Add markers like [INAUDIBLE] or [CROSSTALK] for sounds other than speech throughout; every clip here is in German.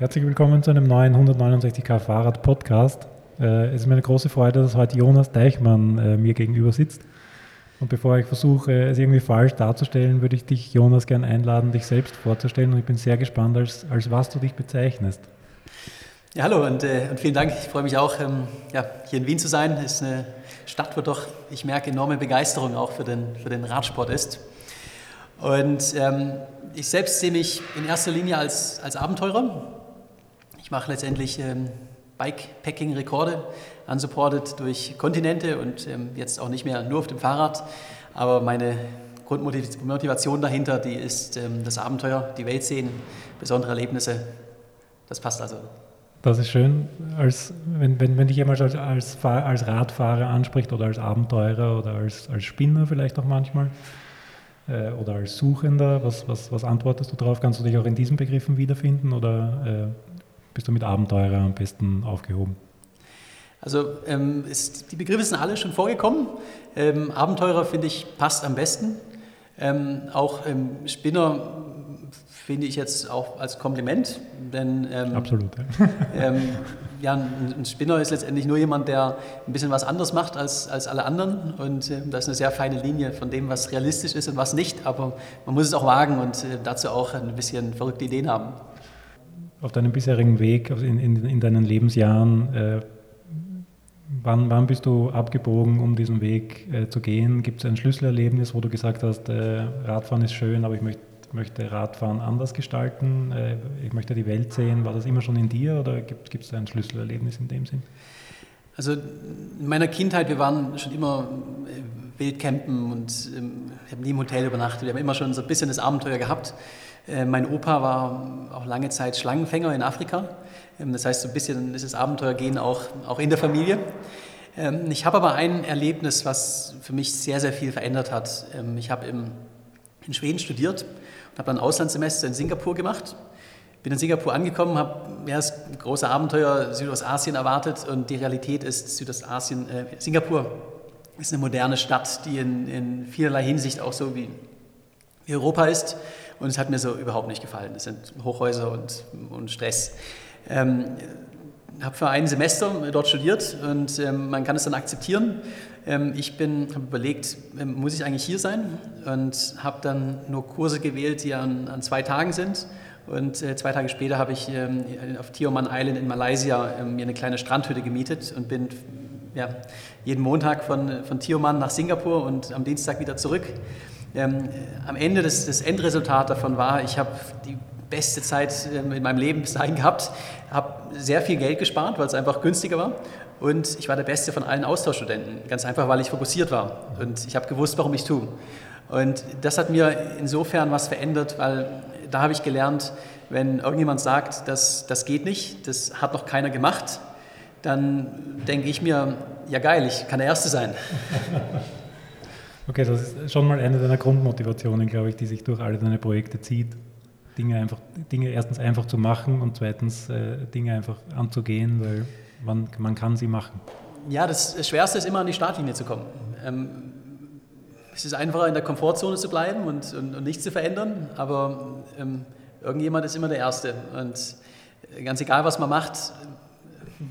Herzlich willkommen zu einem neuen 169k Fahrrad Podcast. Äh, es ist mir eine große Freude, dass heute Jonas Deichmann äh, mir gegenüber sitzt. Und bevor ich versuche, es irgendwie falsch darzustellen, würde ich dich, Jonas, gerne einladen, dich selbst vorzustellen. Und ich bin sehr gespannt, als, als was du dich bezeichnest. Ja, hallo und, äh, und vielen Dank. Ich freue mich auch, ähm, ja, hier in Wien zu sein. Es ist eine Stadt, wo doch, ich merke, enorme Begeisterung auch für den, für den Radsport ist. Und ähm, ich selbst sehe mich in erster Linie als, als Abenteurer. Ich mache letztendlich ähm, Bikepacking-Rekorde, unsupported durch Kontinente und ähm, jetzt auch nicht mehr nur auf dem Fahrrad. Aber meine Grundmotivation dahinter, die ist ähm, das Abenteuer, die Welt sehen, besondere Erlebnisse. Das passt also. Das ist schön, als, wenn, wenn, wenn dich jemand als, als, als Radfahrer anspricht oder als Abenteurer oder als, als Spinner vielleicht auch manchmal äh, oder als Suchender, was, was, was antwortest du darauf? Kannst du dich auch in diesen Begriffen wiederfinden oder äh, bist du mit Abenteurer am besten aufgehoben? Also ähm, ist, die Begriffe sind alle schon vorgekommen. Ähm, Abenteurer finde ich passt am besten. Ähm, auch ähm, Spinner finde ich jetzt auch als Kompliment, denn ähm, absolut. Ja. [LAUGHS] Ähm, ja, ein, Spinner ist letztendlich nur jemand, der ein bisschen was anderes macht als, als alle anderen und äh, da ist eine sehr feine Linie von dem, was realistisch ist und was nicht, aber man muss es auch wagen und äh, dazu auch ein bisschen verrückte Ideen haben auf deinem bisherigen Weg, in, in, in deinen Lebensjahren, äh, wann, wann bist du abgebogen, um diesen Weg äh, zu gehen? Gibt es ein Schlüsselerlebnis, wo du gesagt hast, äh, Radfahren ist schön, aber ich möchte, möchte Radfahren anders gestalten, äh, ich möchte die Welt sehen? War das immer schon in dir oder gibt es ein Schlüsselerlebnis in dem Sinn? Also in meiner Kindheit, wir waren schon immer äh, wildcampen und ähm, ich nie im Hotel übernachtet. Wir haben immer schon so ein bisschen das Abenteuer gehabt. Äh, mein Opa war auch lange Zeit Schlangenfänger in Afrika. Ähm, das heißt, so ein bisschen ist das Abenteuergehen auch, auch in der Familie. Ähm, ich habe aber ein Erlebnis, was für mich sehr, sehr viel verändert hat. Ähm, ich habe in Schweden studiert und habe dann ein Auslandssemester in Singapur gemacht. Bin in Singapur angekommen, habe ja, das große Abenteuer Südostasien erwartet und die Realität ist, Südostasien, äh, Singapur ist eine moderne Stadt, die in, in vielerlei Hinsicht auch so wie, wie Europa ist. Und es hat mir so überhaupt nicht gefallen. Es sind Hochhäuser und, und Stress. Ähm, habe für ein Semester dort studiert und ähm, man kann es dann akzeptieren. Ähm, ich habe überlegt, ähm, muss ich eigentlich hier sein? Und habe dann nur Kurse gewählt, die an, an zwei Tagen sind. Und äh, zwei Tage später habe ich ähm, auf Tioman Island in Malaysia ähm, mir eine kleine Strandhütte gemietet und bin ja, jeden Montag von, von Tioman nach Singapur und am Dienstag wieder zurück. Ähm, am Ende das, das Endresultat davon war, ich habe die beste Zeit ähm, in meinem Leben bis dahin gehabt, habe sehr viel Geld gespart, weil es einfach günstiger war. Und ich war der Beste von allen Austauschstudenten, ganz einfach, weil ich fokussiert war. Und ich habe gewusst, warum ich tue. Und das hat mir insofern was verändert, weil da habe ich gelernt, wenn irgendjemand sagt, das, das geht nicht, das hat noch keiner gemacht, dann denke ich mir, ja geil, ich kann der Erste sein. [LAUGHS] Okay, das ist schon mal eine deiner Grundmotivationen, glaube ich, die sich durch alle deine Projekte zieht. Dinge einfach, Dinge erstens einfach zu machen und zweitens äh, Dinge einfach anzugehen, weil man, man kann sie machen. Ja, das Schwerste ist immer an die Startlinie zu kommen. Ähm, es ist einfacher, in der Komfortzone zu bleiben und, und, und nichts zu verändern, aber ähm, irgendjemand ist immer der Erste. Und ganz egal, was man macht,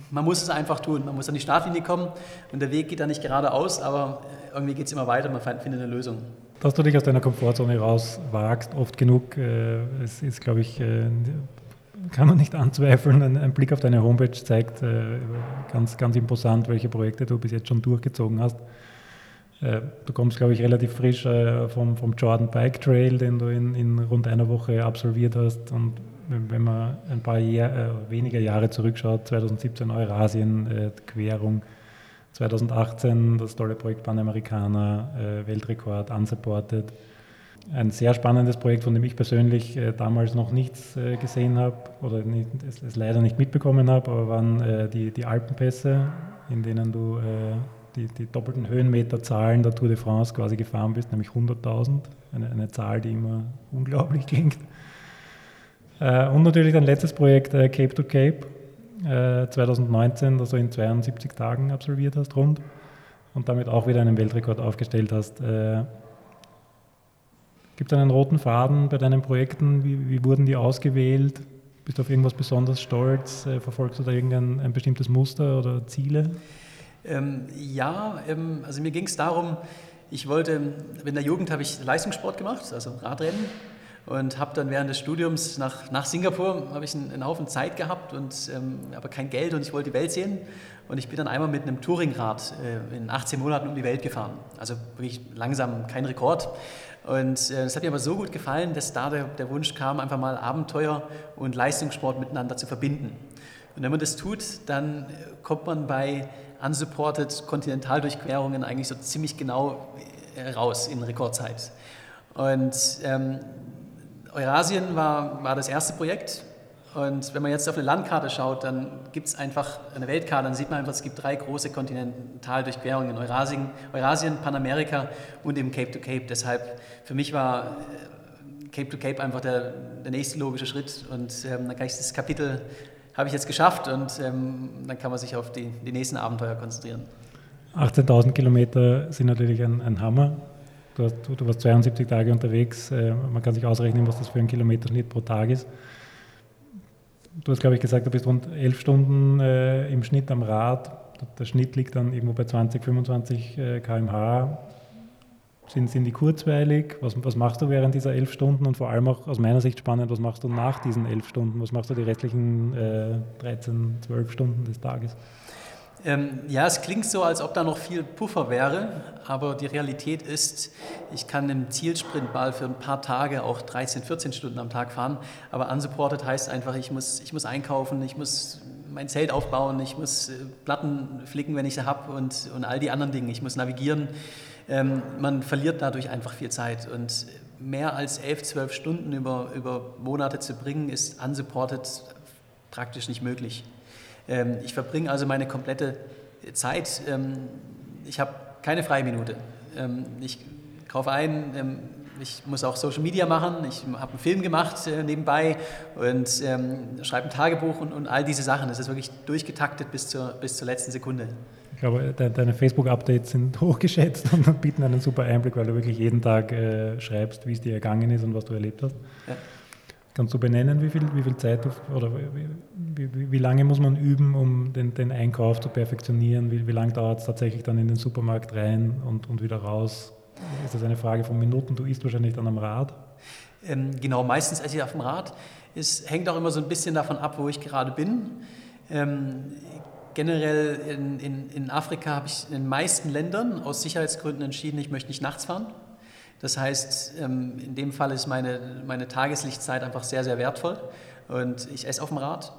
man muss es einfach tun. Man muss an die Startlinie kommen und der Weg geht da nicht geradeaus, aber irgendwie geht es immer weiter, man findet eine Lösung. Dass du dich aus deiner Komfortzone rauswagst, oft genug, äh, es ist, glaube ich, äh, kann man nicht [LAUGHS] anzweifeln. Ein, ein, Blick auf deine Homepage zeigt äh, ganz, ganz imposant, welche Projekte du bis jetzt schon durchgezogen hast. Äh, du kommst, glaube ich, relativ frisch äh, vom, vom Jordan Bike Trail, den du in, in rund einer Woche absolviert hast. Und wenn man ein paar Jahr, äh, weniger Jahre zurückschaut, 2017 Eurasien, Querung, 2018 das tolle Projekt Panamerikaner, äh, Weltrekord, unsupported. Ein sehr spannendes Projekt, von dem ich persönlich äh, damals noch nichts äh, gesehen habe oder nicht, es, es, leider nicht mitbekommen habe, aber waren äh, die, die Alpenpässe, in denen du äh, die, die, doppelten Höhenmeterzahlen der Tour de France quasi gefahren bist, nämlich 100.000. Eine, eine, Zahl, die immer unglaublich klingt. Äh, und natürlich dein letztes Projekt, Cape to Cape, 2019, das du in 72 Tagen absolviert hast, rund, und damit auch wieder einen Weltrekord aufgestellt hast. Äh, Gibt es einen roten Faden bei deinen Projekten? Wie, wie, wurden die ausgewählt? Bist du auf irgendwas besonders stolz? Äh, verfolgst du da irgendein ein bestimmtes Muster oder Ziele? Ähm, ja, ähm, also mir ging es darum, ich wollte, in der Jugend habe ich Leistungssport gemacht, also Radrennen und habe dann während des Studiums nach, nach Singapur habe ich einen, einen, Haufen Zeit gehabt und ähm, aber kein Geld und ich wollte die Welt sehen und ich bin dann einmal mit einem Touringrad äh, in 18 Monaten um die Welt gefahren. Also wirklich langsam, kein Rekord. Und äh, hat mir aber so gut gefallen, dass da der, der Wunsch kam, einfach mal Abenteuer und Leistungssport miteinander zu verbinden. Und wenn man das tut, dann kommt man bei unsupported Kontinentaldurchquerungen eigentlich so ziemlich genau äh, raus in Rekordzeit. Und ähm, Eurasien war, war das erste Projekt. Und wenn man jetzt auf eine Landkarte schaut, dann gibt es einfach eine Weltkarte, dann sieht man einfach, es gibt drei große Kontinentaldurchquerungen, Eurasien, Eurasien, Panamerika und eben Cape to Cape. Deshalb für mich war äh, Cape to Cape einfach der, der nächste logische Schritt. Und ähm, dann kann ich das Kapitel habe ich jetzt geschafft und ähm, dann kann man sich auf die, die nächsten Abenteuer konzentrieren. 18.000 Kilometer sind natürlich ein, ein Hammer. Du, hast, du, warst 72 Tage unterwegs. Äh, man kann sich ausrechnen, was das für ein Kilometerschnitt pro Tag ist. Du hast, glaube ich, gesagt, du bist rund 11 Stunden äh, im Schnitt am Rad. Der Schnitt liegt dann irgendwo bei 20, 25 äh, km/h. Sind, sind die kurzweilig? Was, was machst du während dieser elf Stunden? Und vor allem auch aus meiner Sicht spannend, was machst du nach diesen elf Stunden? Was machst du die restlichen äh, 13, 12 Stunden des Tages? Ähm, ja, es klingt so, als ob da noch viel Puffer wäre, aber die Realität ist, ich kann im Zielsprint mal für ein paar Tage auch 13, 14 Stunden am Tag fahren, aber unsupported heißt einfach, ich muss, ich muss einkaufen, ich muss mein Zelt aufbauen, ich muss äh, Platten flicken, wenn ich sie habe und, und all die anderen Dinge, ich muss navigieren. Ähm, man verliert dadurch einfach viel Zeit und mehr als 11, 12 Stunden über, über Monate zu bringen, ist unsupported praktisch nicht möglich. Ähm, ich verbringe also meine komplette Zeit, ähm, ich habe keine freie Minute. Ähm, ich kaufe ein, ich muss auch Social Media machen, ich habe einen Film gemacht äh, nebenbei und ähm, schreibe ein Tagebuch und, und, all diese Sachen. Das ist wirklich durchgetaktet bis zur, bis zur letzten Sekunde. Ich glaube, de deine Facebook-Updates sind [LAUGHS] hochgeschätzt und bieten einen super Einblick, weil du wirklich jeden Tag äh, schreibst, wie es dir ergangen ist und was du erlebt hast. Ja. Kannst du benennen, wie viel, wie viel Zeit oder wie, wie, wie, lange muss man üben, um den, den Einkauf zu perfektionieren? Wie, wie lange dauert es tatsächlich dann in den Supermarkt rein und, und wieder raus? Ist das eine Frage von Minuten? Du isst wahrscheinlich dann am Rad. Ähm, genau, meistens esse ich auf dem Rad. Es hängt auch immer so ein bisschen davon ab, wo ich gerade bin. Ähm, generell in, in, in Afrika habe ich in den meisten Ländern aus Sicherheitsgründen entschieden, ich möchte nicht nachts fahren. Das heißt, ähm, in dem Fall ist meine, meine Tageslichtzeit einfach sehr, sehr wertvoll und ich esse auf dem Rad.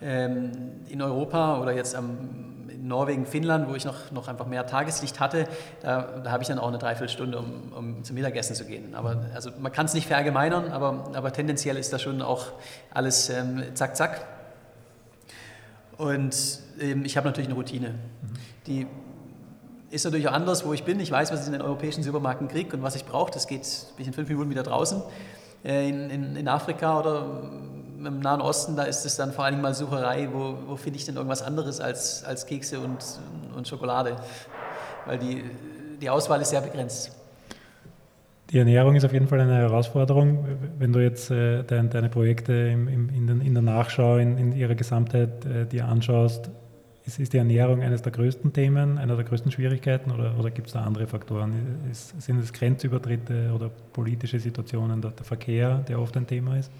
Ähm, in Europa oder jetzt in Norwegen, Finnland, wo ich noch, noch einfach mehr Tageslicht hatte, da, da habe ich dann auch eine Dreiviertelstunde, um, um zum Mittagessen zu gehen. Aber also man kann es nicht verallgemeinern, aber, aber tendenziell ist das schon auch alles ähm, zack, zack. Und ähm, ich habe natürlich eine Routine. Mhm. Die ist natürlich auch anders, wo ich bin. Ich weiß, was ich in den europäischen Supermärkten kriege und was ich brauche. Das geht, ich in fünf Minuten wieder draußen. Äh, in, in, in, Afrika oder im Nahen Osten, da ist es dann vor allem mal Sucherei, wo, wo finde ich denn irgendwas anderes als, als Kekse und, und Schokolade? Weil die, die Auswahl ist sehr begrenzt. Die Ernährung ist auf jeden Fall eine Herausforderung. Wenn du jetzt äh, dein, deine Projekte im, im, in, den, in, der Nachschau in, in ihrer Gesamtheit äh, dir anschaust, ist, ist, die Ernährung eines der größten Themen, einer der größten Schwierigkeiten oder, oder gibt es da andere Faktoren? Ist, sind es Grenzübertritte oder politische Situationen, der, der, Verkehr, der oft ein Thema ist?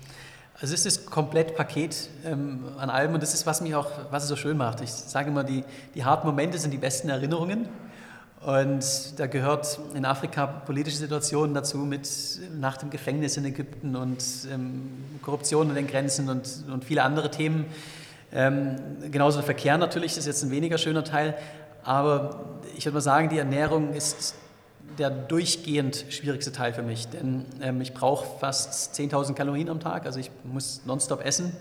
Also es ist das Komplettpaket ähm, an allem und das ist, was mich auch, was es so schön macht. Ich sage immer, die, die harten Momente sind die besten Erinnerungen. Und da gehört in Afrika politische Situationen dazu mit nach dem Gefängnis in Ägypten und ähm, Korruption an den Grenzen und, und viele andere Themen. Ähm, genauso der Verkehr natürlich, ist jetzt ein weniger schöner Teil, aber ich würde mal sagen, die Ernährung ist der durchgehend schwierigste Teil für mich, denn ähm, ich brauche fast 10.000 Kalorien am Tag, also ich muss nonstop essen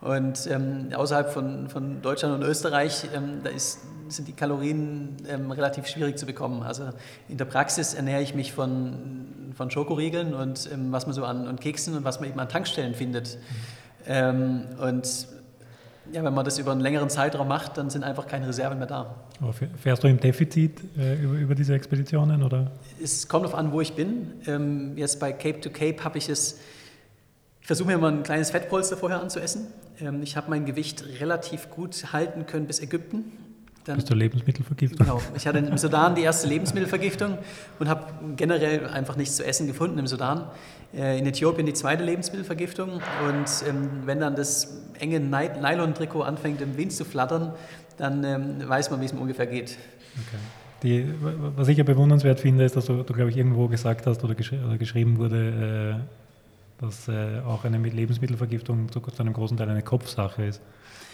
und ähm, außerhalb von, von Deutschland und Österreich, ähm, da ist, sind die Kalorien ähm, relativ schwierig zu bekommen. Also in der Praxis ernähre ich mich von, von Schokoriegeln und ähm, was man so an und Keksen und was man eben an Tankstellen findet. Mhm. und ja, wenn man das über einen längeren Zeitraum macht, dann sind einfach keine Reserven mehr da. Aber fährst du im Defizit äh, über, über, diese Expeditionen? Oder? Es kommt darauf an, wo ich bin. Ähm, jetzt bei Cape to Cape habe ich es Ich versuche mir mal ein kleines Fettpolster vorher anzuessen. Ähm, ich habe mein Gewicht relativ gut halten können bis Ägypten. Dann, Bis zur Lebensmittelvergiftung. Genau. Ich hatte im Sudan die erste Lebensmittelvergiftung und habe generell einfach nichts zu essen gefunden im Sudan. Äh, in Äthiopien die zweite Lebensmittelvergiftung. Und ähm, wenn dann das enge Nylon-Trikot anfängt im Wind zu flattern, dann ähm, weiß man, wie es mir ungefähr geht. Okay. Die, was ich ja bewundernswert finde, ist, dass du, du glaube ich, irgendwo gesagt hast oder, gesch oder geschrieben wurde, äh, dass äh, auch eine Lebensmittelvergiftung zu, zu einem großen Teil eine Kopfsache ist.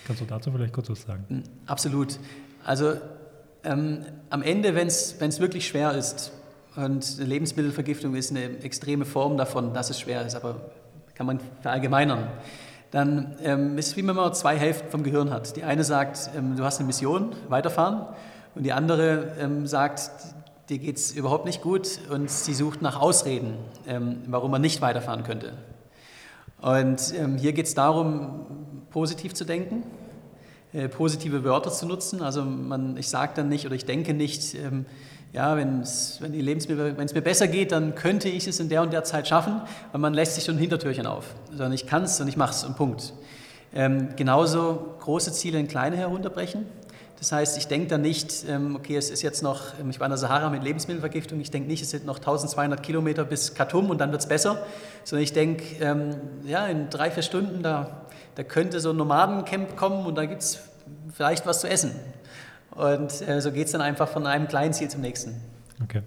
Kannst du dazu vielleicht kurz was sagen? Hm, absolut. Also ähm, am Ende, wenn es wirklich schwer ist, und Lebensmittelvergiftung ist eine extreme Form davon, dass es schwer ist, aber kann man verallgemeinern, dann ähm, ist es wie wenn man zwei Hälften vom Gehirn hat. Die eine sagt, ähm, du hast eine Mission, weiterfahren, und die andere ähm, sagt, dir geht es überhaupt nicht gut und sie sucht nach Ausreden, ähm, warum man nicht weiterfahren könnte. Und ähm, hier geht es darum, positiv zu denken, positive Wörter zu nutzen. Also man, ich sage dann nicht oder ich denke nicht, ähm, ja, wenn's, wenn es mir besser geht, dann könnte ich es in der und der Zeit schaffen, weil man lässt sich schon ein Hintertürchen auf. Sondern ich kann es und ich mache es und Punkt. Ähm, genauso große Ziele in kleine herunterbrechen. Das heißt, ich denke dann nicht, ähm, okay, es ist jetzt noch, ähm, ich war in der Sahara mit Lebensmittelvergiftung, ich denke nicht, es sind noch 1200 Kilometer bis Khartoum und dann wird es besser, sondern ich denke, ähm, ja, in drei, vier Stunden, da, da könnte so ein Nomadencamp kommen und da gibt es vielleicht was zu essen. Und äh, so geht es dann einfach von einem kleinen Ziel zum nächsten. Okay.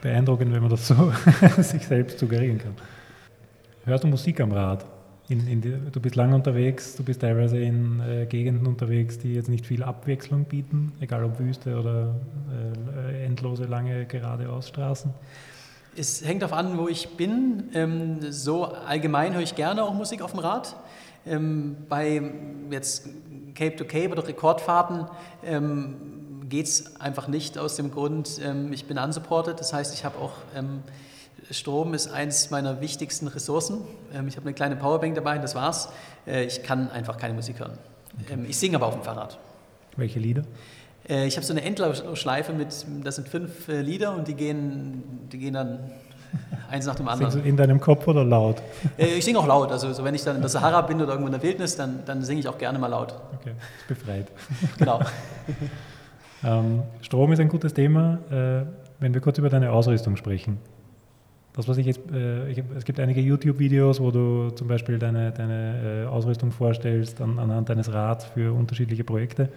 Beeindruckend, wenn man das so [LAUGHS] sich selbst suggerieren kann. Hörst du Musik am Rad? In, in die, du bist lange unterwegs, du bist teilweise in äh, Gegenden unterwegs, die jetzt nicht viel Abwechslung bieten, egal ob Wüste oder äh, endlose, lange geradeausstraßen. Es hängt darauf an, wo ich bin. Ähm, so allgemein höre ich gerne auch Musik auf dem Rad. Ähm, bei jetzt Cape to Cape oder Rekordfahrten ähm, geht es einfach nicht aus dem Grund, ähm, ich bin unsupported, das heißt, ich habe auch ähm, Strom ist eines meiner wichtigsten Ressourcen. Ähm, ich habe eine kleine Powerbank dabei, das war's. Äh, ich kann einfach keine Musik hören. Okay. Ähm, ich singe aber auf dem Fahrrad. Welche Lieder? Äh, ich habe so eine Endlaufschleife mit, das sind fünf äh, Lieder und die gehen, die gehen dann [LAUGHS] eins nach dem anderen. Singst du in deinem Kopf oder laut? Äh, ich singe auch laut. Also so, wenn ich dann in der Sahara bin oder irgendwo in der Wildnis, dann, dann singe ich auch gerne mal laut. Okay, ist befreit. [LAUGHS] Genau. [LAUGHS] ähm, Strom ist ein gutes Thema. Äh, wenn wir kurz über deine Ausrüstung sprechen. Das, was ich jetzt, äh, ich, es gibt einige YouTube-Videos, wo du zum Beispiel deine, deine äh, Ausrüstung vorstellst an, anhand deines Rads für unterschiedliche Projekte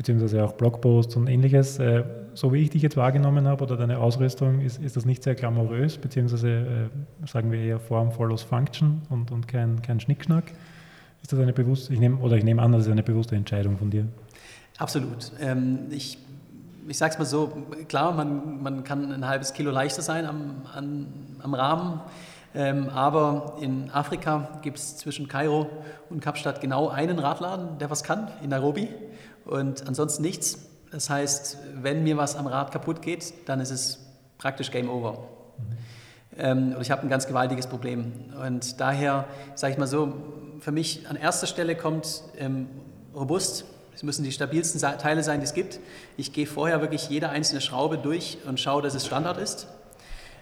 beziehungsweise auch Blogposts und ähnliches. Äh, so wie ich dich jetzt wahrgenommen habe oder deine Ausrüstung, ist, ist das nicht sehr glamourös, beziehungsweise äh, sagen wir eher Form follows Function und, und kein, kein Schnickschnack. Ist das eine bewusste, ich nehme, oder ich nehme an, das ist eine bewusste Entscheidung von dir? Absolut. Ähm, ich ich sage es mal so, klar, man, man kann ein halbes Kilo leichter sein am, an, am Rahmen, ähm, aber in Afrika gibt es zwischen Kairo und Kapstadt genau einen Radladen, der was kann, in Nairobi und ansonsten nichts. Das heißt, wenn mir was am Rad kaputt geht, dann ist es praktisch Game Over. Mhm. Ähm, und ich habe ein ganz gewaltiges Problem. Und daher, sage ich mal so, für mich an erster Stelle kommt ähm, robust. Es müssen die stabilsten Teile sein, die es gibt. Ich gehe vorher wirklich jede einzelne Schraube durch und schaue, dass es Standard ist.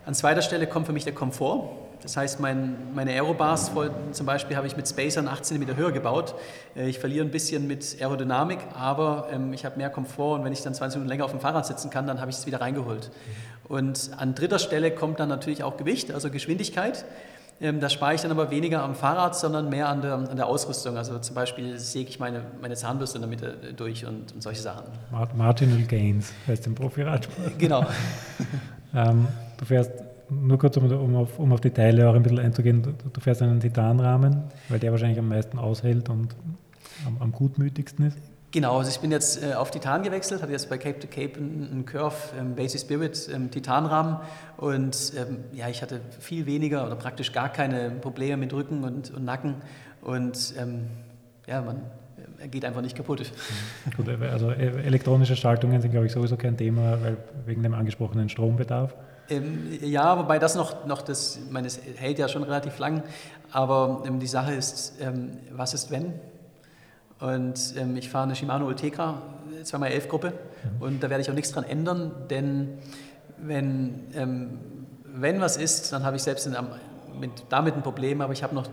An zweiter Stelle kommt für mich der Komfort. Das heißt, mein, meine Aerobars zum Beispiel habe ich mit Spacern 8 cm höher gebaut. Äh, ich verliere ein bisschen mit Aerodynamik, aber ähm, ich habe mehr Komfort und wenn ich dann 20 Minuten länger auf dem Fahrrad sitzen kann, dann habe ich es wieder reingeholt. Und an dritter Stelle kommt dann natürlich auch Gewicht, also Geschwindigkeit. Ähm, da spare ich dann aber weniger am Fahrrad, sondern mehr an der, an der Ausrüstung. Also zum Beispiel säge ich meine, meine Zahnbürste in der Mitte durch und, und solche Sachen. Marginal Gains heißt im Profiradsport. Genau. [LAUGHS] ähm, du fährst nur kurz, um, um, auf, um auf die Teile auch ein bisschen einzugehen, du, du fährst einen Titanrahmen, weil der wahrscheinlich am meisten aushält und am, am gutmütigsten ist. Genau, also ich bin jetzt äh, auf Titan gewechselt, hatte jetzt bei Cape to Cape einen Curve ähm, Basic Spirit ähm, Titanrahmen und ähm, ja, ich hatte viel weniger oder praktisch gar keine Probleme mit Rücken und, und Nacken und ähm, ja, man er geht einfach nicht kaputt. [LAUGHS] Gut, also äh, elektronische Schaltungen sind, glaube ich, sowieso kein Thema, weil wegen dem angesprochenen Strombedarf. Ähm, ja, wobei das noch, noch das, ich meine, es hält ja schon relativ lang, aber ähm, die Sache ist, ähm, was ist wenn? Und ähm, ich fahre eine Shimano Ultegra 2x11 Gruppe mhm. und da werde ich auch nichts dran ändern, denn wenn, ähm, wenn was ist, dann habe ich selbst in, mit, damit ein Problem, aber ich habe noch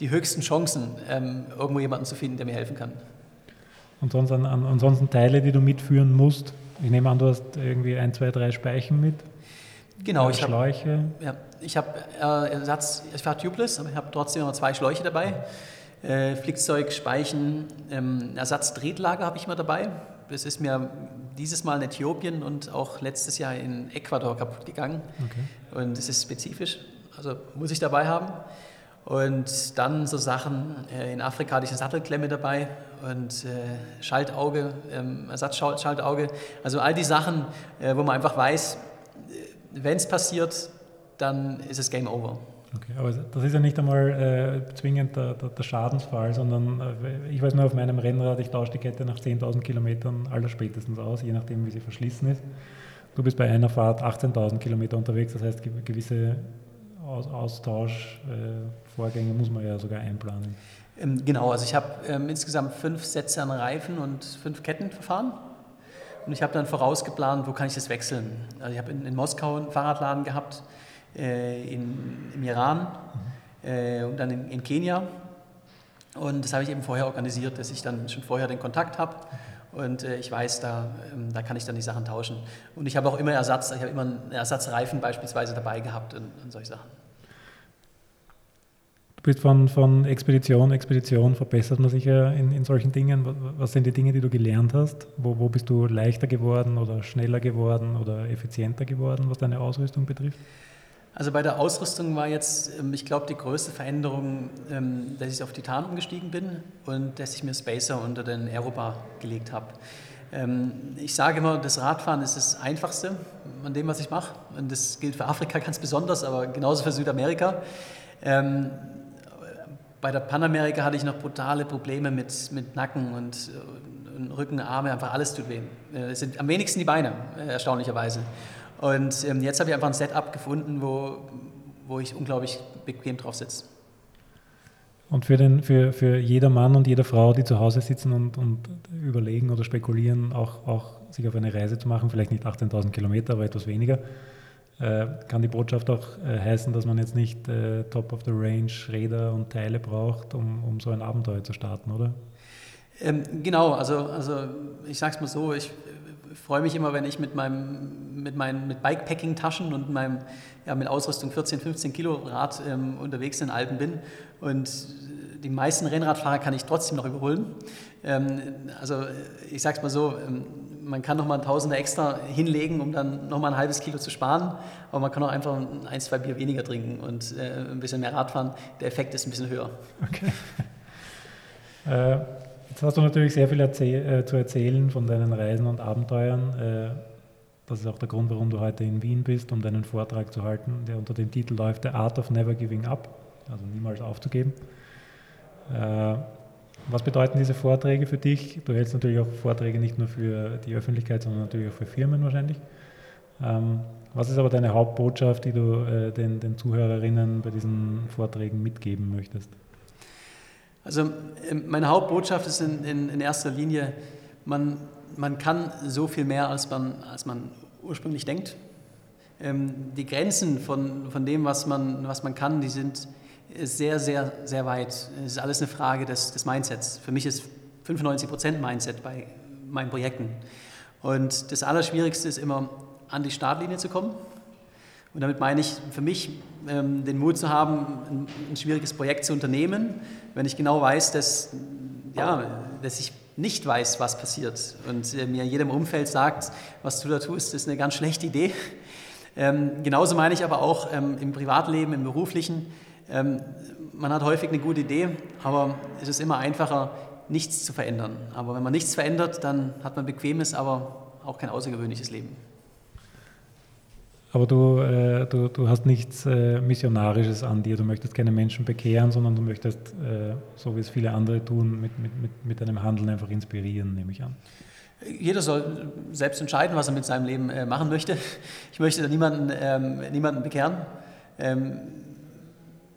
die höchsten Chancen, ähm, irgendwo jemanden zu finden, der mir helfen kann. Und sonst an, ansonsten Teile, die du mitführen musst? Ich nehme an, du hast irgendwie ein, zwei, drei Speichen mit. Genau, ich Schläuche. Hab, ja, ich habe äh, Ersatz, ich fahre tubeless, aber ich habe trotzdem immer zwei Schläuche dabei. Äh, Flickzeug, Speichen, ähm, Ersatzdrehtlager habe ich immer dabei. Das ist mir dieses Mal in Äthiopien und auch letztes Jahr in Ecuador kaputt gegangen. Okay. Und es ist spezifisch, also muss ich dabei haben. Und dann so Sachen, äh, in Afrika hatte ich eine Sattelklemme dabei und äh, Schaltauge, ähm, Ersatzschaltauge. Also all die Sachen, äh, wo man einfach weiß, wenn es passiert, dann ist es Game Over. Okay, aber das ist ja nicht einmal äh, zwingend der, der, der, Schadensfall, sondern äh, ich weiß nur auf meinem Rennrad, ich tausche die Kette nach 10.000 Kilometern allerspätestens aus, je nachdem, wie sie verschlissen ist. Du bist bei einer Fahrt 18.000 Kilometer unterwegs, das heißt, gewisse aus Austauschvorgänge äh, muss man ja sogar einplanen. Ähm, genau, also ich habe ähm, insgesamt fünf Sätze an Reifen und fünf Ketten verfahren. Und ich habe dann vorausgeplant, wo kann ich das wechseln. Also ich habe in, in Moskau einen Fahrradladen gehabt, äh, in, im Iran äh, und dann in, in, Kenia. Und das habe ich eben vorher organisiert, dass ich dann schon vorher den Kontakt habe. Und äh, ich weiß, da, ähm, da kann ich dann die Sachen tauschen. Und ich habe auch immer Ersatz, ich habe immer einen Ersatzreifen beispielsweise dabei gehabt und, und solche Sachen. Du bist von, von Expedition, Expedition verbessert man sich ja in, in solchen Dingen. Was sind die Dinge, die du gelernt hast? Wo, wo bist du leichter geworden oder schneller geworden oder effizienter geworden, was deine Ausrüstung betrifft? Also bei der Ausrüstung war jetzt, ähm, ich glaube, die größte Veränderung, ähm, dass ich auf Titan umgestiegen bin und dass ich mir Spacer unter den Aerobar gelegt habe. Ähm, ich sage immer, das Radfahren ist das Einfachste an dem, was ich mache. Und das gilt für Afrika [LAUGHS] ganz besonders, aber genauso für Südamerika. Bei der Panamerika hatte ich noch brutale Probleme mit, mit Nacken und, und Rücken, Arme, einfach alles tut weh. Es sind am wenigsten die Beine, äh, erstaunlicherweise. Und ähm, jetzt habe ich einfach ein Setup gefunden, wo, wo ich unglaublich bequem drauf sitze. Und für, den, für, für jeder Mann und jede Frau, die zu Hause sitzen und, und überlegen oder spekulieren, auch, auch sich auf eine Reise zu machen, vielleicht nicht 18.000 Kilometer, aber etwas weniger, äh, kann die Botschaft auch äh, heißen, dass man jetzt nicht äh, Top of the Range Räder und Teile braucht, um, um so ein Abenteuer zu starten, oder? Ähm, genau, also, also ich sage es mal so, ich freue mich immer, wenn ich mit meinem mit meinen mit Bikepacking-Taschen und meinem ja, mit Ausrüstung 14, 15 Kilo Rad ähm, unterwegs in den Alpen bin und die meisten Rennradfahrer kann ich trotzdem noch überholen. Ähm, also ich sage es mal so, ähm, man kann noch mal ein Tausender extra hinlegen, um dann noch mal ein halbes Kilo zu sparen, aber man kann auch einfach ein, zwei Bier weniger trinken und äh, ein bisschen mehr Rad fahren. Der Effekt ist ein bisschen höher. Okay. [LAUGHS] Äh, Jetzt hast du natürlich sehr viel erzähl äh, zu erzählen von deinen Reisen und Abenteuern. Äh, das ist auch der Grund, warum du heute in Wien bist, um deinen Vortrag zu halten, der unter dem Titel läuft The Art of Never Giving Up, also niemals aufzugeben. Was bedeuten diese Vorträge für dich? Du hältst natürlich auch Vorträge nicht nur für die Öffentlichkeit, sondern natürlich auch für Firmen wahrscheinlich. Ähm, was ist aber deine Hauptbotschaft, die du äh, den, den Zuhörerinnen bei diesen Vorträgen mitgeben möchtest? Also ähm, meine Hauptbotschaft ist in, in, in erster Linie, man, man kann so viel mehr, als man, als man ursprünglich denkt. Ähm, die Grenzen von, von dem, was man, was man kann, die sind sehr, sehr, sehr weit. Es ist alles eine Frage des, des Mindsets. Für mich ist 95% Mindset bei meinen Projekten. Und das Allerschwierigste ist immer, an die Startlinie zu kommen. Und damit meine ich für mich, ähm, den Mut zu haben, ein, ein schwieriges Projekt zu unternehmen, wenn ich genau weiß, dass, ja, dass ich nicht weiß, was passiert und äh, mir jedem Umfeld sagt, was du da tust, ist eine ganz schlechte Idee. Ähm, genauso meine ich aber auch ähm, im Privatleben, im beruflichen. Ähm, man hat häufig eine gute Idee, aber es ist immer einfacher, nichts zu verändern. Aber wenn man nichts verändert, dann hat man bequemes, aber auch kein außergewöhnliches Leben. Aber du, äh, du, du hast nichts äh, Missionarisches an dir. Du möchtest keine Menschen bekehren, sondern du möchtest, äh, so wie es viele andere tun, mit, mit, mit, mit deinem Handeln einfach inspirieren, nehme ich an. Jeder soll selbst entscheiden, was er mit seinem Leben äh, machen möchte. Ich möchte da niemanden, ähm, niemanden bekehren. Ähm,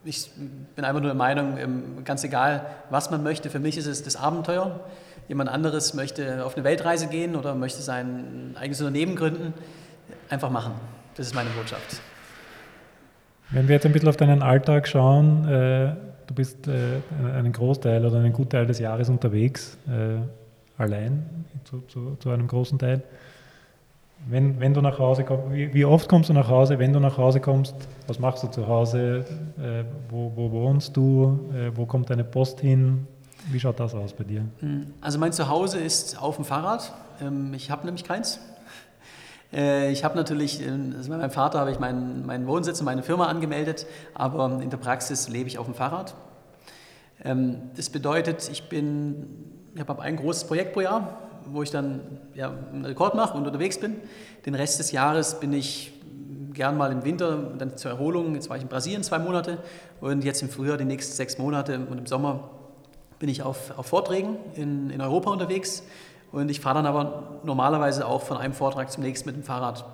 ich bin einfach nur der Meinung, ähm, ganz egal, was man möchte, für mich ist es das Abenteuer. Jemand anderes möchte auf eine Weltreise gehen oder möchte sein eigenes Unternehmen gründen. Einfach machen. Das ist meine Botschaft. Wenn wir jetzt ein bisschen auf deinen Alltag schauen, äh, du bist äh, einen Großteil oder einen guten Teil des Jahres unterwegs, äh, allein zu, einem großen Teil. Wenn, wenn du nach Hause kommst, wie, wie, oft kommst du nach Hause? Wenn du nach Hause kommst, was machst du zu Hause? Äh, wo, wo, wohnst du? Äh, wo kommt deine Post hin? Wie schaut das aus bei dir? Also mein Zuhause ist auf dem Fahrrad. Ähm, ich habe nämlich keins. Äh, ich habe natürlich, also bei meinem Vater habe ich meinen, meinen Wohnsitz und meine Firma angemeldet, aber in der Praxis lebe ich auf dem Fahrrad. Ähm, das bedeutet, ich ich habe ein großes Projekt pro Jahr, wo ich dann ja, einen Rekord mache und unterwegs bin. Den Rest des Jahres bin ich gern mal im Winter, dann zur Erholung. Jetzt war ich in Brasilien zwei Monate und jetzt im Frühjahr die nächsten sechs Monate und im Sommer bin ich auf, auf Vorträgen in, in Europa unterwegs und ich fahre dann aber normalerweise auch von einem Vortrag zum nächsten mit dem Fahrrad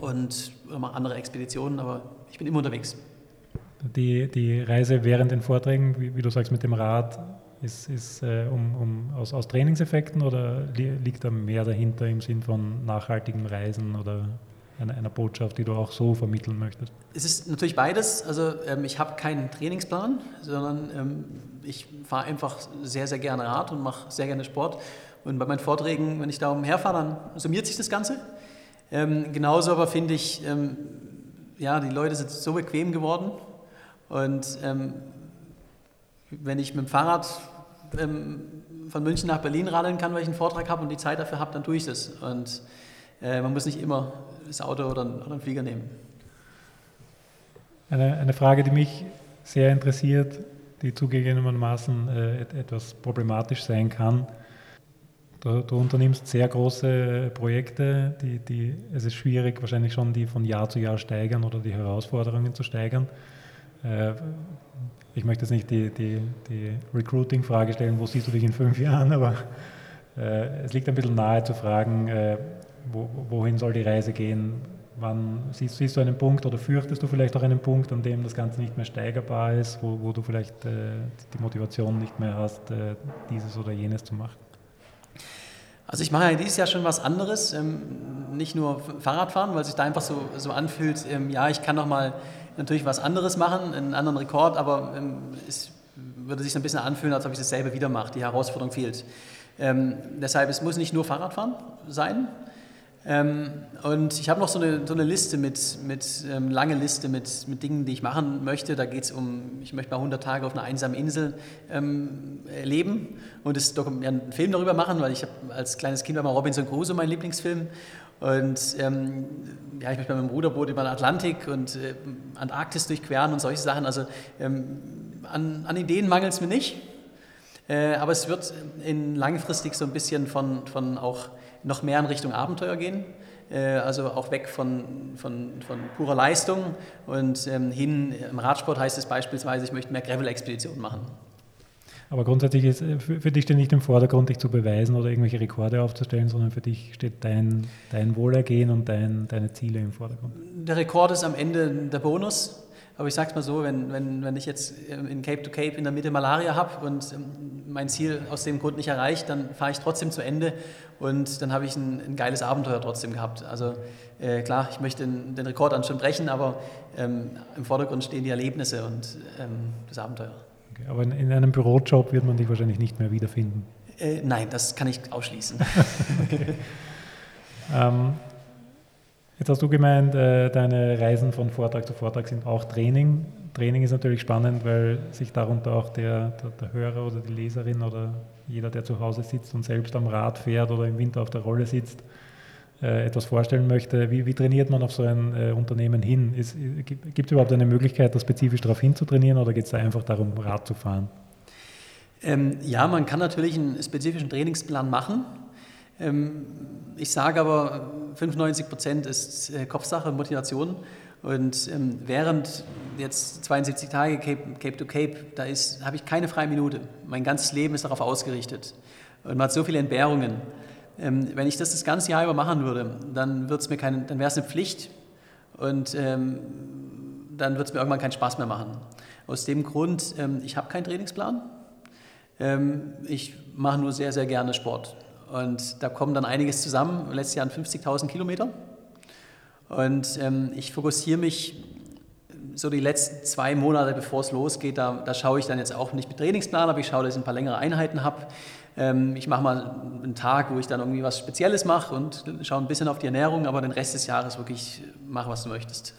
und mache andere Expeditionen, aber ich bin immer unterwegs. Die, die Reise während den Vorträgen, wie, wie du sagst, mit dem Rad, ist, ist äh, um, um, aus, aus Trainingseffekten oder liegt da mehr dahinter im Sinn von nachhaltigem Reisen oder einer, einer Botschaft, die du auch so vermitteln möchtest? Es ist natürlich beides. Also ähm, ich habe keinen Trainingsplan, sondern ähm, ich fahre einfach sehr, sehr gerne Rad und mache sehr gerne Sport. Und bei meinen Vorträgen, wenn ich da umherfahre, dann summiert sich das Ganze. Ähm, genauso aber finde ich, ähm, ja, die Leute sind so bequem geworden. Und ähm, wenn ich mit dem Fahrrad ähm, von München nach Berlin radeln kann, weil ich einen Vortrag habe und die Zeit dafür habe, dann tue ich das. Und äh, man muss nicht immer das Auto oder, oder einen Flieger nehmen. Eine, eine Frage, die mich sehr interessiert, die zugegebenermaßen äh, etwas problematisch sein kann. Du, du, unternimmst sehr große Projekte, die, die, es ist schwierig, wahrscheinlich schon die von Jahr zu Jahr steigern oder die Herausforderungen zu steigern. Äh, ich möchte jetzt nicht die, die, die Recruiting-Frage stellen, wo siehst du dich in fünf Jahren, aber äh, es liegt ein bisschen nahe zu fragen, äh, wo, wohin soll die Reise gehen? Wann siehst, siehst, du einen Punkt oder fürchtest du vielleicht auch einen Punkt, an dem das Ganze nicht mehr steigerbar ist, wo, wo du vielleicht äh, die Motivation nicht mehr hast, äh, dieses oder jenes zu machen? Also ich mache ja dieses Jahr schon was anderes, ähm, nicht nur Fahrradfahren, weil sich da einfach so, so anfühlt, ähm, ja, ich kann noch mal natürlich was anderes machen, einen anderen Rekord, aber ähm, es würde sich so ein bisschen anfühlen, als ob ich dasselbe wieder mache. Die Herausforderung fehlt. Ähm, deshalb, es muss nicht nur Fahrradfahren sein, ähm, und ich habe noch so eine, so eine Liste mit, mit ähm, lange Liste mit, mit Dingen, die ich machen möchte. Da geht es um, ich möchte mal 100 Tage auf einer einsamen Insel ähm, leben und das, ja, einen Film darüber machen, weil ich habe als kleines Kind war mal Robinson Crusoe mein Lieblingsfilm. Und ähm, ja, ich möchte mit meinem Ruderboot über den Atlantik und äh, Antarktis durchqueren und solche Sachen. Also ähm, an, an Ideen mangelt es mir nicht. Äh, aber es wird in langfristig so ein bisschen von, von auch noch mehr in Richtung Abenteuer gehen, äh, also auch weg von, von, von purer Leistung und ähm, hin, im Radsport heißt es beispielsweise, ich möchte mehr Gravel-Expeditionen machen. Aber grundsätzlich ist äh, für dich steht nicht im Vordergrund, dich zu beweisen oder irgendwelche Rekorde aufzustellen, sondern für dich steht dein, dein Wohlergehen und dein, deine Ziele im Vordergrund. Der Rekord ist am Ende der Bonus. Aber ich sage es mal so, wenn, wenn, wenn ich jetzt ähm, in Cape to Cape in der Mitte Malaria habe und ähm, mein Ziel aus dem Grund nicht erreicht, dann fahre ich trotzdem zu Ende und dann habe ich ein, ein, geiles Abenteuer trotzdem gehabt. Also äh, klar, ich möchte den, den Rekord dann schon brechen, aber ähm, im Vordergrund stehen die Erlebnisse und ähm, das Abenteuer. Okay, aber in, in, einem Bürojob wird man dich wahrscheinlich nicht mehr wiederfinden. Äh, nein, das kann ich ausschließen. [LAUGHS] okay. ähm, Jetzt hast du gemeint, äh, deine Reisen von Vortrag zu Vortrag sind auch Training. Training ist natürlich spannend, weil sich darunter auch der, der, der, Hörer oder die Leserin oder jeder, der zu Hause sitzt und selbst am Rad fährt oder im Winter auf der Rolle sitzt, etwas vorstellen möchte. Wie, wie, trainiert man auf so ein äh, Unternehmen hin? Gibt es überhaupt eine Möglichkeit, da spezifisch darauf hinzutrainieren oder geht es da einfach darum, Rad zu fahren? Ähm, ja, man kann natürlich einen spezifischen Trainingsplan machen. Ähm, ich sage aber, 95 Prozent ist äh, Kopfsache, Motivation. Und ähm, während jetzt 72 Tage Cape, Cape to Cape, da habe ich keine freie Minute. Mein ganzes Leben ist darauf ausgerichtet. Und man hat so viele Entbehrungen. Ähm, wenn ich das das ganze Jahr über machen würde, dann, dann wäre es eine Pflicht und ähm, dann wird es mir irgendwann keinen Spaß mehr machen. Aus dem Grund, ähm, ich habe keinen Trainingsplan. Ähm, ich mache nur sehr, sehr gerne Sport. Und da kommen dann einiges zusammen. Letztes Jahr 50.000 Kilometer. Und ähm, ich fokussiere mich so die letzten zwei Monate, bevor es losgeht, da, da schaue ich dann jetzt auch nicht mit Trainingsplan, aber ich schaue, dass ich ein paar längere Einheiten habe. Ähm, ich mache mal einen Tag, wo ich dann irgendwie was Spezielles mache und schaue ein bisschen auf die Ernährung, aber den Rest des Jahres wirklich mach, was du möchtest.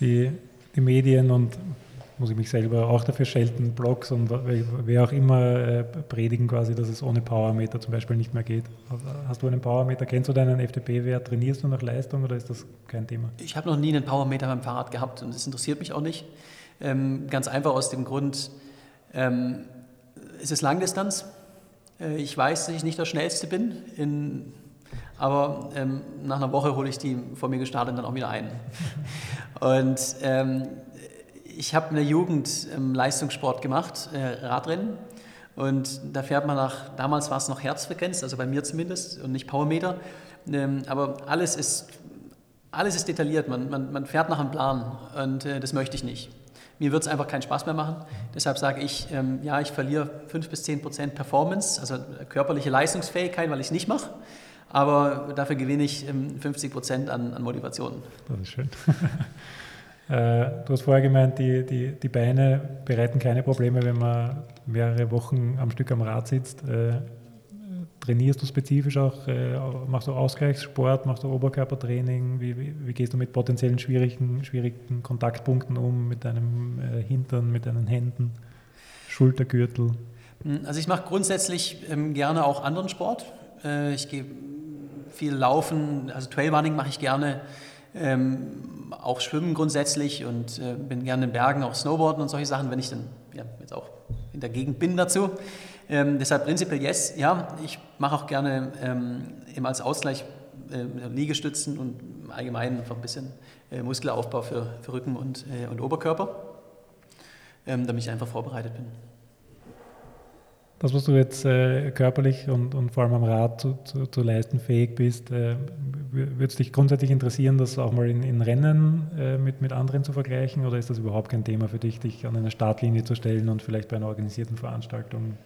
Die, die Medien und muss ich mich selber auch dafür schelten, Blogs und wer auch immer äh, predigen quasi, dass es ohne Powermeter zum Beispiel nicht mehr geht. Hast du einen Powermeter? Kennst du deinen FDP-Wert? Trainierst du nach Leistung oder ist das kein Thema? Ich habe noch nie einen Powermeter beim Fahrrad gehabt und das interessiert mich auch nicht. Ähm, ganz einfach aus dem Grund, ähm, es ist Langdistanz. Äh, ich weiß, dass ich nicht der Schnellste bin, in, aber ähm, nach einer Woche hole ich die vor mir gestartet dann auch wieder ein. [LAUGHS] Und ähm, ich habe in der Jugend ähm, Leistungssport gemacht, äh, Radrennen. Und da fährt man nach, damals war es noch Herzfrequenz, also bei mir zumindest, und nicht Powermeter. Ähm, aber alles ist, alles ist detailliert, man, man, man fährt nach einem Plan und äh, das möchte ich nicht. Mir wird es einfach keinen Spaß mehr machen. Deshalb sage ich, ähm, ja, ich verliere 5 bis 10 Prozent Performance, also körperliche Leistungsfähigkeit, weil ich es nicht mache. Aber dafür gewinne ich 50 ähm, Prozent an, an Motivation. Das ist schön. [LAUGHS] Äh, du hast vorher gemeint, die, die, die Beine bereiten keine Probleme, wenn man mehrere Wochen am Stück am Rad sitzt. Äh, trainierst du spezifisch auch, äh, machst du Ausgleichssport, machst du Oberkörpertraining? Wie, wie, wie, gehst du mit potenziellen schwierigen, schwierigen Kontaktpunkten um, mit deinem Hintern, mit deinen Händen, Schultergürtel? Hm, also ich mache grundsätzlich ähm, gerne auch anderen Sport. ich gehe viel laufen, also Trailrunning mache ich gerne. Ähm, auch schwimmen grundsätzlich und äh, bin gerne in Bergen, auch Snowboarden und solche Sachen, wenn ich dann ja, jetzt auch in der Gegend bin dazu. Ähm, deshalb prinzipiell yes, ja, ich mache auch gerne ähm, eben als Ausgleich äh, Liegestützen und allgemein einfach ein bisschen äh, Muskelaufbau für, für Rücken und, äh, und Oberkörper, ähm, damit ich einfach vorbereitet bin. Das, was du jetzt äh, körperlich und, und vor allem am Rad zu, zu, zu leisten fähig bist, äh, würde es dich grundsätzlich interessieren, das auch mal in, in Rennen äh, mit, mit anderen zu vergleichen oder ist das überhaupt kein Thema für dich, dich an eine Startlinie zu stellen und vielleicht bei einer organisierten Veranstaltung,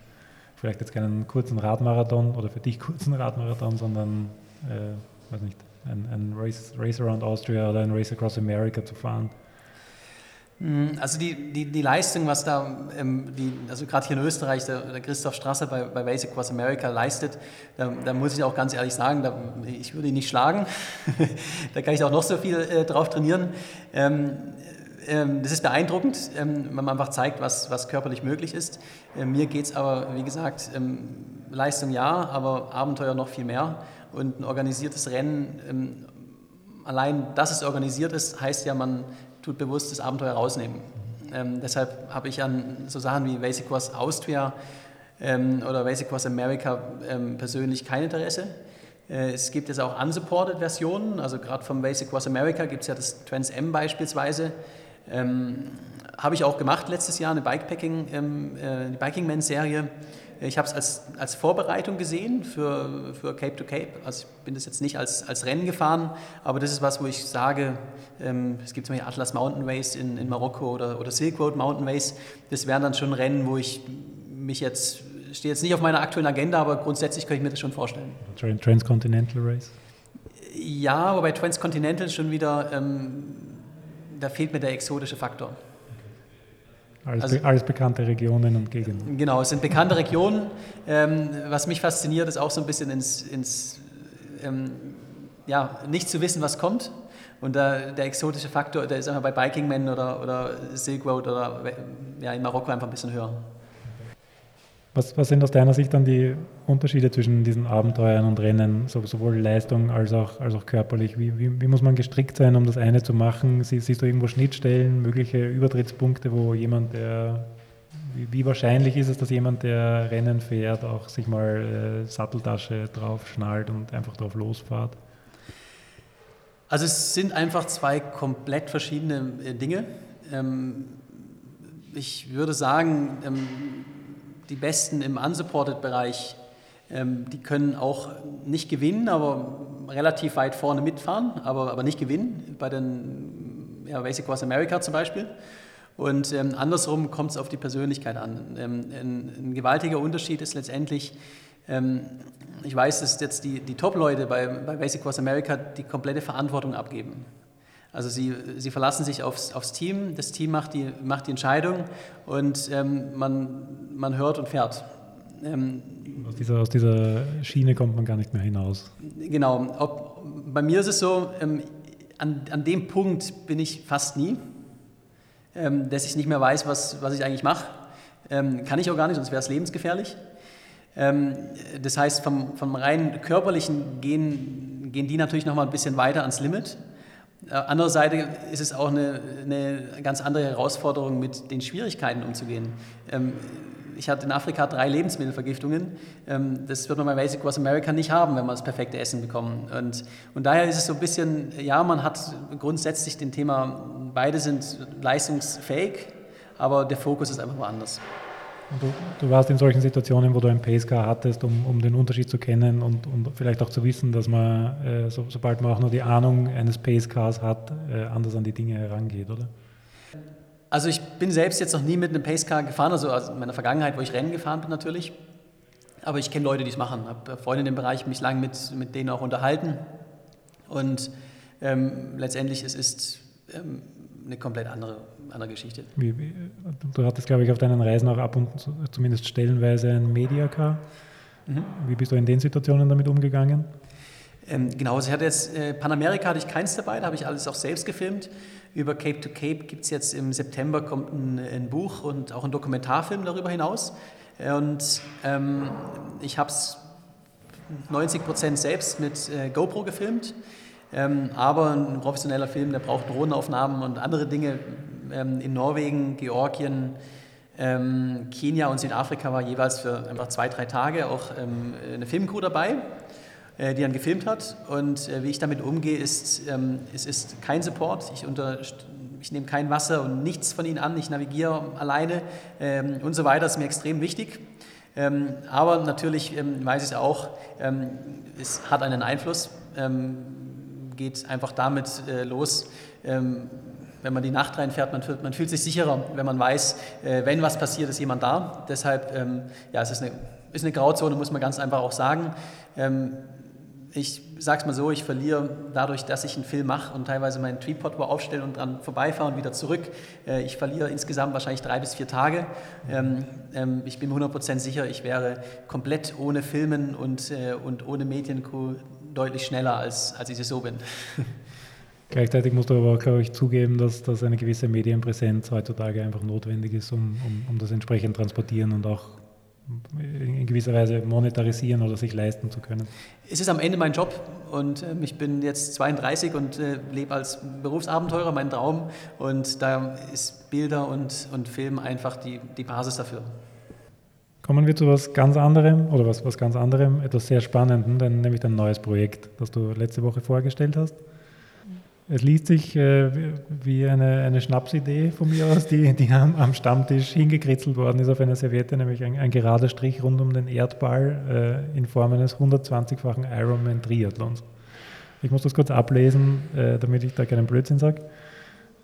vielleicht jetzt keinen kurzen Radmarathon oder für dich [LAUGHS] kurzen Radmarathon, sondern, äh, weiß nicht, ein, ein Race, Race Around Austria oder ein Race Across America zu fahren? Mm, also die, die, die Leistung, was da, ähm, die, also gerade hier in Österreich, der, der Christoph Strasser bei, bei Basic Cross America leistet, da, da, muss ich auch ganz ehrlich sagen, da, ich würde ihn nicht schlagen. [LAUGHS] da kann ich auch noch so viel äh, drauf trainieren. Ähm, das ist beeindruckend, ähm, wenn man einfach zeigt, was, was körperlich möglich ist. Ähm, mir geht es aber, wie gesagt, ähm, Leistung ja, aber Abenteuer noch viel mehr. Und ein organisiertes Rennen, allein, dass es organisiert ist, heißt ja, man tut bewusst das Abenteuer rausnehmen. Ähm, deshalb habe ich an so Sachen wie Basic Course Austria ähm, oder Basic Course America ähm, persönlich kein Interesse. Äh, es gibt jetzt auch unsupported Versionen, also gerade vom Basic Course America gibt es ja das Trans M beispielsweise. Ähm, habe ich auch gemacht letztes Jahr, eine Bikepacking, ähm, äh, die Biking Man Serie. Ich habe es als, als Vorbereitung gesehen für, für Cape to Cape. Also ich bin das jetzt nicht als, als Rennen gefahren, aber das ist was, wo ich sage, ähm, es gibt zum Beispiel Atlas Mountain Race in, in Marokko oder, oder Silk Road Mountain Race. Das wären dann schon Rennen, wo ich mich jetzt, stehe jetzt nicht auf meiner aktuellen Agenda, aber grundsätzlich könnte ich mir das schon vorstellen. Transcontinental Race? Ja, aber bei Transcontinental schon wieder, ähm, da fehlt mir der exotische Faktor. Alles, also, alles, bekannte Regionen und Gegenden. Genau, es sind bekannte Regionen. Ähm, was mich fasziniert, ist auch so ein bisschen ins, ins ähm, ja, nicht zu wissen, was kommt. Und der, der exotische Faktor, der ist einfach bei Biking Men oder, oder Silk Road oder ja, in Marokko einfach ein bisschen höher. Was, was, sind aus deiner Sicht dann die Unterschiede zwischen diesen Abenteuern und Rennen, sowohl Leistung als auch, als auch körperlich? Wie, wie, wie, muss man gestrickt sein, um das eine zu machen? Sie, siehst du irgendwo Schnittstellen, mögliche Übertrittspunkte, wo jemand, der, wie, wie, wahrscheinlich ist es, dass jemand, der Rennen fährt, auch sich mal äh, Satteltasche drauf schnallt und einfach drauf losfahrt? Also es sind einfach zwei komplett verschiedene äh, Dinge. Ähm, ich würde sagen, ähm, die Besten im Unsupported-Bereich, ähm, die können auch nicht gewinnen, aber relativ weit vorne mitfahren, aber, aber nicht gewinnen, bei den ja, Basic Course America zum Beispiel. Und ähm, andersrum kommt es auf die Persönlichkeit an. Ähm, ein, ein, gewaltiger Unterschied ist letztendlich, ähm, ich weiß, dass jetzt die, die Top-Leute bei, bei Basic Course America die komplette Verantwortung abgeben. Also sie, sie verlassen sich aufs, aufs Team, das Team macht die, macht die Entscheidung und ähm, man, man hört und fährt. Ähm, aus, dieser, aus dieser Schiene kommt man gar nicht mehr hinaus. Genau. Ob, bei mir ist es so, ähm, an, an dem Punkt bin ich fast nie, ähm, dass ich nicht mehr weiß, was, was ich eigentlich mache. Ähm, kann ich auch gar nicht, sonst wäre es lebensgefährlich. Ähm, das heißt, vom, vom rein körperlichen gehen, gehen die natürlich noch mal ein bisschen weiter ans Limit. Äh, andererseits ist es auch eine, eine, ganz andere Herausforderung, mit den Schwierigkeiten umzugehen. Ähm, ich hatte in Afrika drei Lebensmittelvergiftungen. Ähm, das wird man bei Basic Was America nicht haben, wenn man das perfekte Essen bekommt. Und, und daher ist es so ein bisschen, ja, man hat grundsätzlich den Thema, beide sind leistungsfähig, aber der Fokus ist einfach woanders. Du, du, warst in solchen Situationen, wo du ein Pacecar hattest, um, um den Unterschied zu kennen und, und vielleicht auch zu wissen, dass man, äh, so, sobald man auch nur die Ahnung eines Pacecars hat, äh, anders an die Dinge herangeht, oder? Also ich bin selbst jetzt noch nie mit einem Pacecar gefahren, also in meiner Vergangenheit, wo ich Rennen gefahren bin natürlich. Aber ich kenne Leute, die es machen. Ich habe Freunde in dem Bereich, mich lange mit, mit denen auch unterhalten. Und ähm, letztendlich es ist ähm, eine komplett andere, andere Geschichte. Wie, wie, du hattest, glaube ich, auf deinen Reisen auch ab und zu, zumindest stellenweise ein Mediacar. Mhm. Wie bist du in den Situationen damit umgegangen? Ähm, genau, also ich hatte jetzt äh, Panamerika hatte ich keins dabei, da habe ich alles auch selbst gefilmt. Über Cape to Cape gibt es jetzt im September kommt ein, ein, Buch und auch ein Dokumentarfilm darüber hinaus. Und ähm, ich habe es 90 Prozent selbst mit äh, GoPro gefilmt. Ähm, aber ein professioneller Film, der braucht Drohnenaufnahmen und andere Dinge. Ähm, in Norwegen, Georgien, ähm, Kenia und Südafrika war jeweils für einfach zwei, drei Tage auch ähm, eine Filmcrew dabei. Äh, die dann gefilmt hat. Und äh, wie ich damit umgehe, ist, ähm, es ist kein Support. Ich, ich nehme kein Wasser und nichts von ihnen an. Ich navigiere alleine ähm, und so weiter. Das ist mir extrem wichtig. Ähm, aber natürlich weiß ich auch, es hat einen Einfluss. geht einfach damit äh, los, wenn man die Nacht reinfährt, man, man, fühlt sich sicherer, wenn man weiß, wenn was passiert, ist jemand da. Deshalb, ja, es ist eine, ist eine Grauzone, muss man ganz einfach auch sagen ich sage es mal so, ich verliere dadurch, dass ich einen Film mache und teilweise meinen Tripod wo aufstelle und dran vorbeifahre und wieder zurück. Äh, ich verliere insgesamt wahrscheinlich drei bis vier Tage. Ähm, ähm, ich bin mir 100% sicher, ich wäre komplett ohne Filmen und, äh, und ohne Mediencrew deutlich schneller, als, als ich es so bin. [LAUGHS] Gleichzeitig musst du aber auch, glaube ich, zugeben, dass, dass eine gewisse Medienpräsenz heutzutage einfach notwendig ist, um, um, um das entsprechend transportieren und auch in gewisser Weise monetarisieren oder sich leisten zu können. Es ist am Ende mein Job und äh, ich bin jetzt 32 und äh, lebe als Berufsabenteurer, mein Traum und da ist Bilder und, und Film einfach die, die Basis dafür. Kommen wir zu was ganz anderem oder was, was ganz anderem, etwas sehr Spannendem, nämlich dein neues Projekt, das du letzte Woche vorgestellt hast. Es liest sich äh, wie eine, eine Schnapsidee von mir aus, die, die am, am, Stammtisch hingekritzelt worden ist auf einer Serviette, nämlich ein, ein gerader Strich rund um den Erdball äh, in Form eines 120-fachen Ironman Triathlons. Ich muss das kurz ablesen, äh, damit ich da keinen Blödsinn sage.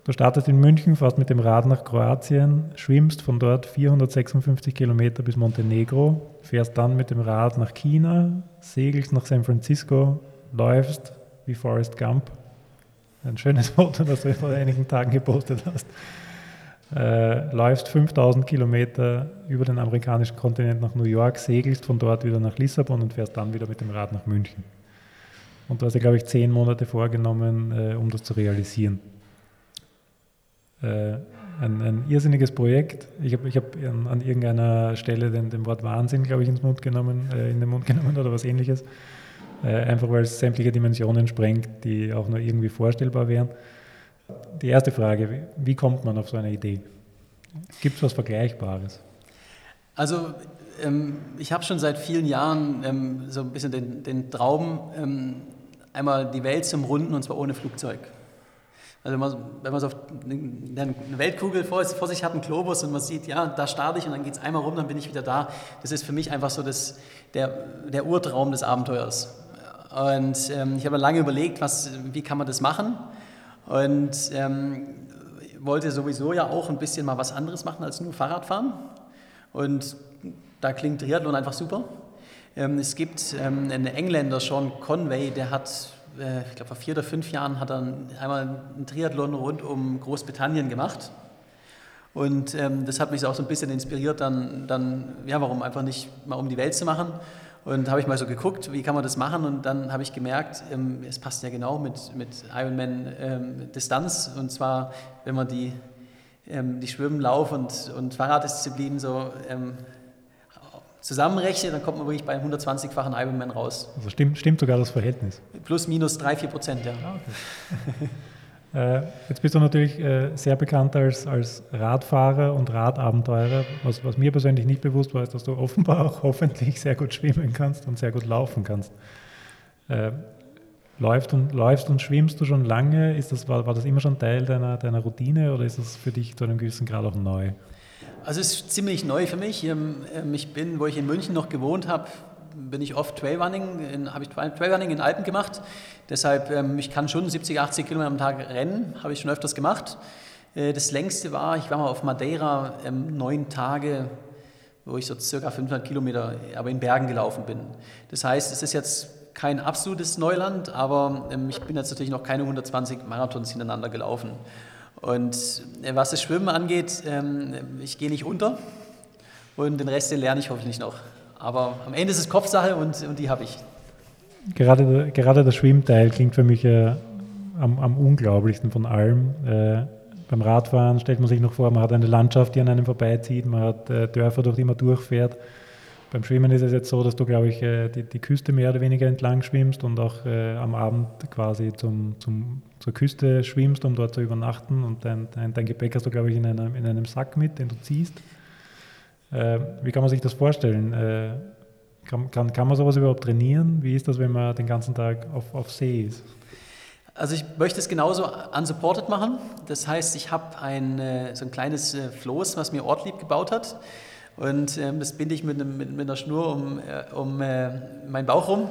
Du startest in München, fährst mit dem Rad nach Kroatien, schwimmst von dort 456 Kilometer bis Montenegro, fährst dann mit dem Rad nach China, segelst nach San Francisco, läufst wie Forrest Gump ein schönes Foto, [LAUGHS] das du vor einigen Tagen gepostet hast. Äh, läufst 5000 Kilometer über den amerikanischen Kontinent nach New York, segelst von dort wieder nach Lissabon und fährst dann wieder mit dem Rad nach München. Und du hast dir, glaube ich, zehn Monate vorgenommen, äh, um das zu realisieren. Äh, ein, ein, irrsinniges Projekt. Ich habe ich hab an, an, irgendeiner Stelle den, den Wort Wahnsinn, glaube ich, ins Mund genommen, äh, in den Mund genommen oder was ähnliches. Äh, einfach weil es sämtliche Dimensionen sprengt, die auch nur irgendwie vorstellbar wären. Die erste Frage, wie kommt man auf so eine Idee? Gibt es was Vergleichbares? Also ähm, ich habe schon seit vielen Jahren ähm, so ein bisschen den, den Traum, ähm, einmal die Welt zum Runden und zwar ohne Flugzeug. Also wenn man, wenn man so eine Weltkugel vor, vor, sich hat, einen Globus und man sieht, ja, da starte ich und dann geht es einmal rum, dann bin ich wieder da. Das ist für mich einfach so das, der, der Urtraum des Abenteuers. Und ähm, ich habe lange überlegt, was, wie kann man das machen. Und ähm, wollte sowieso ja auch ein bisschen mal was anderes machen als nur Fahrradfahren. Und da klingt Triathlon einfach super. Ähm, es gibt ähm, einen Engländer, Sean Conway, der hat äh, ich glaube vor vier oder fünf Jahren hat er einmal einen Triathlon rund um Großbritannien gemacht. Und ähm, das hat mich auch so ein bisschen inspiriert, dann, dann, ja, warum einfach nicht mal um die Welt zu machen. Und habe ich mal so geguckt, wie kann man das machen und dann habe ich gemerkt, ähm, es passt ja genau mit, mit Ironman ähm, Distanz und zwar, wenn man die, ähm, die Schwimmen, Lauf und, und Fahrraddisziplinen so ähm, zusammenrechnet, dann kommt man wirklich bei einem 120-fachen Ironman raus. Also stimmt, stimmt sogar das Verhältnis? Plus, minus 3, 4 Prozent, ja. Ah, okay. [LAUGHS] Äh, jetzt bist du natürlich äh, sehr bekannt als, als Radfahrer und Radabenteurer. Was, was mir persönlich nicht bewusst war, ist, dass du offenbar auch hoffentlich sehr gut schwimmen kannst und sehr gut laufen kannst. Äh, läufst, und, läufst und schwimmst du schon lange? Ist das, war, war das immer schon Teil deiner, deiner Routine oder ist das für dich zu einem gewissen Grad auch neu? Also es ist ziemlich neu für mich. Ähm, ich bin, wo ich in München noch gewohnt habe, bin ich oft Trailrunning, habe ich Trailrunning in Alpen gemacht. Deshalb, ähm, ich kann schon 70, 80 Kilometer am Tag rennen, habe ich schon öfters gemacht. Äh, das längste war, ich war mal auf Madeira ähm, neun Tage, wo ich so circa 500 Kilometer, aber in Bergen gelaufen bin. Das heißt, es ist jetzt kein absolutes Neuland, aber ähm, ich bin jetzt natürlich noch keine 120 Marathons hintereinander gelaufen. Und äh, was das Schwimmen angeht, ähm, ich gehe nicht unter und den Rest den lerne ich hoffentlich noch. Aber am Ende ist es Kopfsache und, und die habe ich. Gerade, gerade der Schwimmteil klingt für mich äh, am, am, unglaublichsten von allem. Äh, beim Radfahren stellt man sich noch vor, man hat eine Landschaft, die an einem vorbeizieht, man hat äh, Dörfer, durch die man durchfährt. Beim Schwimmen ist es jetzt so, dass du, glaube ich, äh, die, die, Küste mehr oder weniger entlang schwimmst und auch äh, am Abend quasi zum, zum, zur Küste schwimmst, um dort zu übernachten. Und dein, dein, dein Gepäck hast du, glaube ich, in einem, in einem Sack mit, den du ziehst. Äh, wie kann man sich das vorstellen? Äh, kann, kann, kann man sowas überhaupt trainieren? Wie ist das, wenn man den ganzen Tag auf, auf See ist? Also ich möchte es genauso unsupported machen. Das heißt, ich habe ein, äh, so ein kleines äh, Floß, was mir Ortlieb gebaut hat. Und ähm, das binde ich mit, einem, mit, mit einer Schnur um, äh, um äh, meinen Bauch rum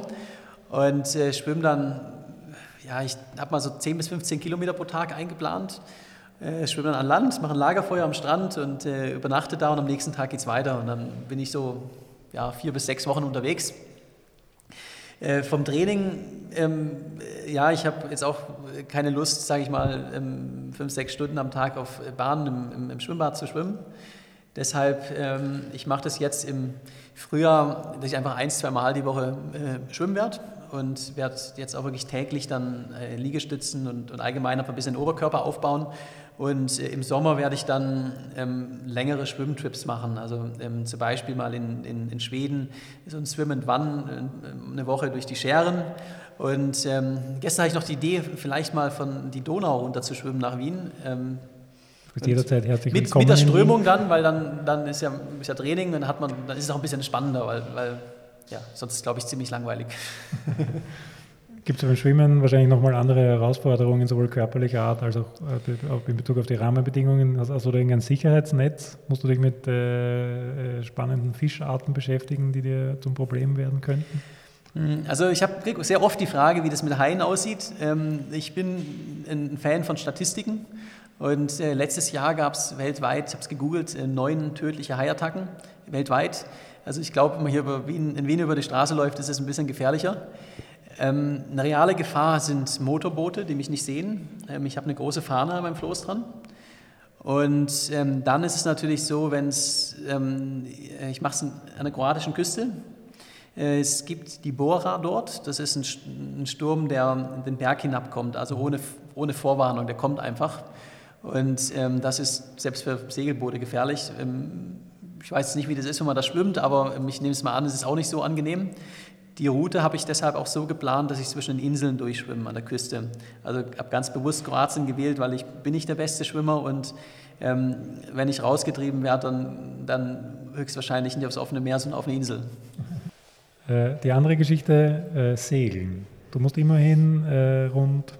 und äh, schwimme dann, ja, ich habe mal so 10 bis 15 Kilometer pro Tag eingeplant äh, schwimme dann an Land, mache ein Lagerfeuer am Strand und äh, übernachte da und am nächsten Tag geht es weiter. Und dann bin ich so ja, vier bis sechs Wochen unterwegs. Äh, vom Training, ähm, äh, ja, ich habe jetzt auch keine Lust, sage ich mal, ähm, fünf, sechs Stunden am Tag auf Bahnen im, im, im Schwimmbad zu schwimmen. Deshalb, ähm, ich mache das jetzt im Frühjahr, dass ich einfach ein, zwei Mal die Woche äh, schwimmen werde und werde jetzt auch wirklich täglich dann äh, Liegestützen und, und allgemein ein bisschen Oberkörper aufbauen und äh, im Sommer werde ich dann ähm, längere Schwimmtrips machen. Also ähm, zum Beispiel mal in, in, in, Schweden so ein Swim and Run äh, eine Woche durch die Scheren. Und ähm, gestern hatte ich noch die Idee, vielleicht mal von die Donau runter zu schwimmen nach Wien. Ähm, jederzeit herzlich mit, willkommen. Mit der Strömung dann, weil dann, dann ist, ja, ist ja Training, dann, hat man, dann ist es auch ein bisschen spannender, weil, weil ja, sonst ist es, glaube ich, ziemlich langweilig. [LAUGHS] Gibt es beim Schwimmen wahrscheinlich nochmal andere Herausforderungen, sowohl körperlicher Art als auch äh, in Bezug auf die Rahmenbedingungen? Hast, hast du da irgendein Sicherheitsnetz? Musst du dich mit äh, äh, spannenden Fischarten beschäftigen, die dir zum Problem werden könnten? Hm, also ich habe sehr oft die Frage, wie das mit Haien aussieht. Ähm, ich bin ein Fan von Statistiken und äh, letztes Jahr gab es weltweit, ich habe es gegoogelt, neun tödliche Haiattacken weltweit. Also ich glaube, wenn man hier in Wien über die Straße läuft, ist es ein bisschen gefährlicher. Ähm, eine reale Gefahr sind Motorboote, die mich nicht sehen. Ähm, ich habe eine große Fahne an meinem Floß dran. Und ähm, dann ist es natürlich so, wenn es, ähm, ich mache es an der kroatischen Küste. Äh, es gibt die Bora dort. Das ist ein, ein Sturm, der den Berg hinabkommt, also ohne, ohne Vorwarnung. Der kommt einfach. Und ähm, das ist selbst für Segelboote gefährlich. Ähm, ich weiß nicht, wie das ist, wenn man da schwimmt, aber ich nehme es mal an, es ist auch nicht so angenehm. Die Route habe ich deshalb auch so geplant, dass ich zwischen den Inseln durchschwimme an der Küste. Also habe ganz bewusst Kroatien gewählt, weil ich bin nicht der beste Schwimmer und ähm, wenn ich rausgetrieben werde, dann, dann höchstwahrscheinlich nicht aufs offene Meer, sondern auf eine Insel. Äh, die andere Geschichte, äh, Segeln. Du musst immerhin äh, rund,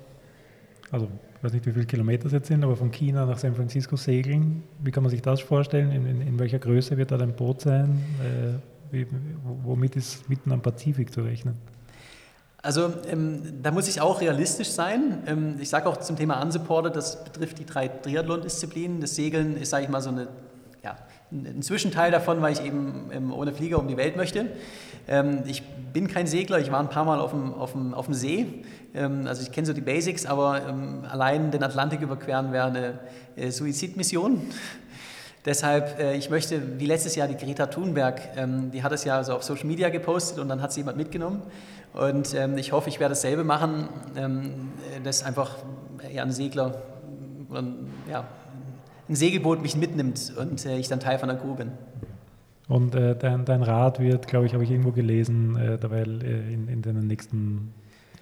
also ich weiß nicht, wie viele Kilometer es jetzt sind, aber von China nach San Francisco segeln. Wie kann man sich das vorstellen? In, in, in welcher Größe wird da dein Boot sein? Wie, womit ist mitten am Pazifik zu rechnen? Also ähm, da muss ich auch realistisch sein. Ähm, ich sage auch zum Thema Unsupported, das betrifft die drei Triathlon-Disziplinen. Das Segeln ist, sage ich mal, so eine ja, ein Zwischenteil davon, weil ich eben ähm, ohne Flieger um die Welt möchte. Ähm, ich bin kein Segler, ich war ein paar Mal auf dem, auf dem, auf dem See. Ähm, also ich kenne so die Basics, aber ähm, allein den Atlantik überqueren wäre eine äh, Suizidmission. Deshalb, äh, ich möchte, wie letztes Jahr die Greta Thunberg, ähm, die hat es ja so auf Social Media gepostet und dann hat sie jemand mitgenommen. Und ähm, ich hoffe, ich werde dasselbe machen, ähm, dass einfach ja, ein Segler, ja, ein Segelboot mich mitnimmt und äh, ich dann Teil von der Crew bin. Und äh, dein, dein Rad wird, glaube ich, habe ich irgendwo gelesen, äh, dabei äh, in, in den nächsten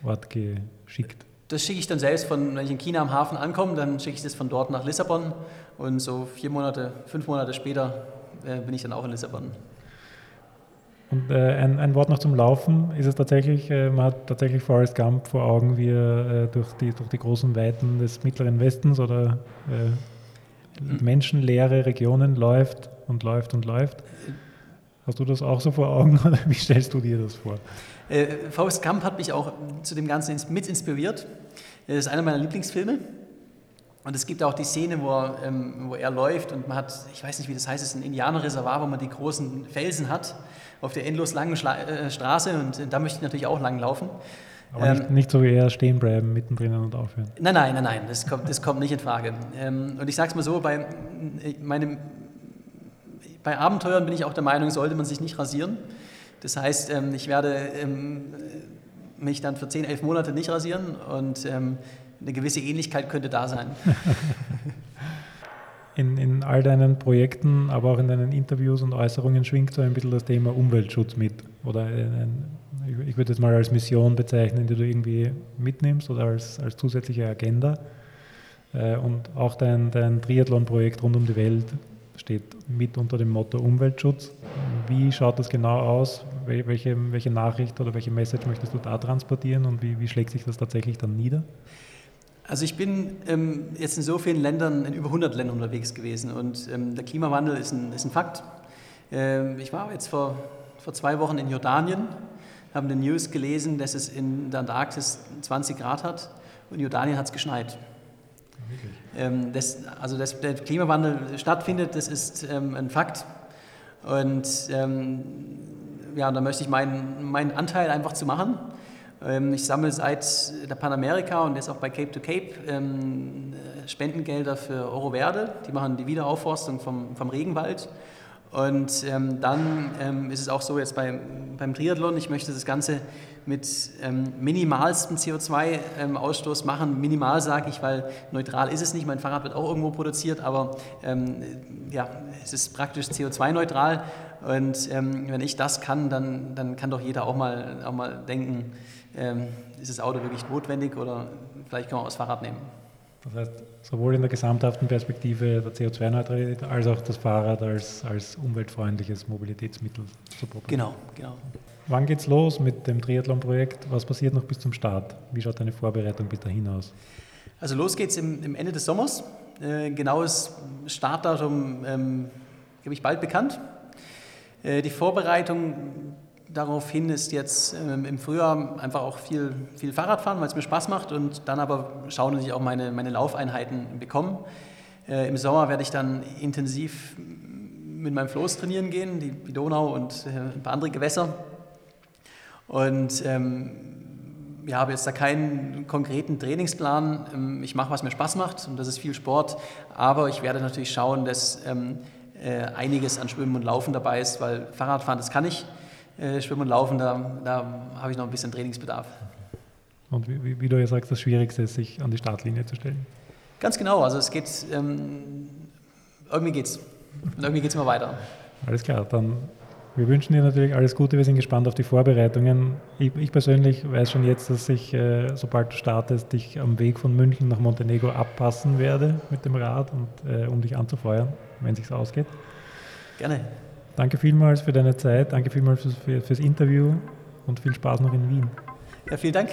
Ort geschickt. Das schicke ich dann selbst von, wenn ich in China am Hafen ankomme, dann schicke ich das von dort nach Lissabon und so vier Monate, fünf Monate später äh, bin ich dann auch in Lissabon. Und äh, ein, ein, Wort noch zum Laufen. Ist es tatsächlich, äh, man hat tatsächlich Forrest Gump vor Augen, wie er äh, durch, die, durch die großen Weiten des Mittleren Westens oder äh, menschenleere Regionen läuft und läuft und läuft. Hast du das auch so vor Augen [LAUGHS] oder wie stellst du dir das vor? Äh, Forrest Gump hat mich auch zu dem Ganzen mit inspiriert. Das ist einer meiner Lieblingsfilme. Und es gibt auch die Szene, wo er, ähm, wo er läuft und man hat, ich weiß nicht, wie das heißt, es ist ein Indianerreservat, wo man die großen Felsen hat auf der endlos langen Schla äh, Straße und äh, da möchte ich natürlich auch lang laufen. Aber nicht, ähm, nicht, so wie er stehen bleiben mittendrin und aufhören. Nein, nein, nein, nein, das kommt, das kommt nicht in Frage. Ähm, und ich sage es mal so, bei, meinem, bei Abenteuern bin ich auch der Meinung, sollte man sich nicht rasieren. Das heißt, ähm, ich werde ähm, mich dann für 10, 11 Monate nicht rasieren und ähm, eine gewisse Ähnlichkeit könnte da sein. [LAUGHS] In, in all deinen Projekten, aber auch in deinen Interviews und Äußerungen schwingt so ein bisschen das Thema Umweltschutz mit. Oder ein, ich würde es mal als Mission bezeichnen, die du irgendwie mitnimmst oder als, als zusätzliche Agenda. Äh, und auch dein, dein Triathlon-Projekt rund um die Welt steht mit unter dem Motto Umweltschutz. Wie schaut das genau aus? Welche, welche Nachricht oder welche Message möchtest du da transportieren und wie, wie schlägt sich das tatsächlich dann nieder? Also ich bin ähm, jetzt in so vielen Ländern, in über 100 Ländern unterwegs gewesen und ähm, der Klimawandel ist ein, ist ein Fakt. Ähm, ich war jetzt vor, vor zwei Wochen in Jordanien, habe in den News gelesen, dass es in der Antarktis 20 Grad hat und in Jordanien hat es geschneit. Ähm, das, also dass der Klimawandel stattfindet, das ist ähm, ein Fakt. Und ähm, ja, da möchte ich meinen, meinen Anteil einfach zu machen. Ähm, ich sammle seit der Panamerika und jetzt auch bei Cape to Cape ähm, Spendengelder für Oro Verde. Die machen die Wiederaufforstung vom, vom Regenwald. Und ähm, dann ähm, ist es auch so jetzt bei, beim Triathlon, ich möchte das Ganze mit ähm, minimalstem CO2-Ausstoß ähm, machen. Minimal sage ich, weil neutral ist es nicht. Mein Fahrrad wird auch irgendwo produziert, aber ja, es ist praktisch CO2-neutral. Und wenn ich das kann, dann, dann kann doch jeder auch mal, auch mal denken, ähm, ist das Auto wirklich notwendig oder vielleicht kann man auch das Fahrrad nehmen. Das heißt, sowohl in der gesamthaften Perspektive der CO2-Neutralität als auch das Fahrrad als, als umweltfreundliches Mobilitätsmittel zu propagieren. Genau, genau. Wann geht's los mit dem Triathlon-Projekt? Was passiert noch bis zum Start? Wie schaut deine Vorbereitung bis dahin aus? Also los geht's im, im Ende des Sommers. Äh, genaues Startdatum ähm, gebe ich bald bekannt. Äh, die Vorbereitung daraufhin ist jetzt ähm, im Frühjahr einfach auch viel, viel Fahrrad fahren, weil es mir Spaß macht und dann aber schauen, dass ich auch meine, meine Laufeinheiten bekomme. Äh, Im Sommer werde ich dann intensiv mit meinem Floß trainieren gehen, die, die Donau und äh, ein paar andere Gewässer. Und ähm, ja, habe jetzt da keinen konkreten Trainingsplan. Ähm, ich mache, was mir Spaß macht und das ist viel Sport. Aber ich werde natürlich schauen, dass ähm, äh, einiges an Schwimmen und Laufen dabei ist, weil Fahrradfahren, das kann ich. Äh, Schwimmen und Laufen, da, da habe ich noch ein bisschen Trainingsbedarf. Und wie, wie, du ja sagst, das Schwierigste ist, sich an die Startlinie zu stellen. Ganz genau, also es geht, ähm, irgendwie geht's. Und irgendwie geht es immer weiter. Alles klar, dann wir wünschen dir natürlich alles Gute, wir sind gespannt auf die Vorbereitungen. Ich, ich persönlich weiß schon jetzt, dass ich, äh, sobald du startest, dich am Weg von München nach Montenegro abpassen werde mit dem Rad und äh, um dich anzufeuern, wenn es sich ausgeht. Gerne. Danke vielmals für deine Zeit, danke vielmals fürs, für, fürs Interview und viel Spaß noch in Wien. Ja, vielen Dank.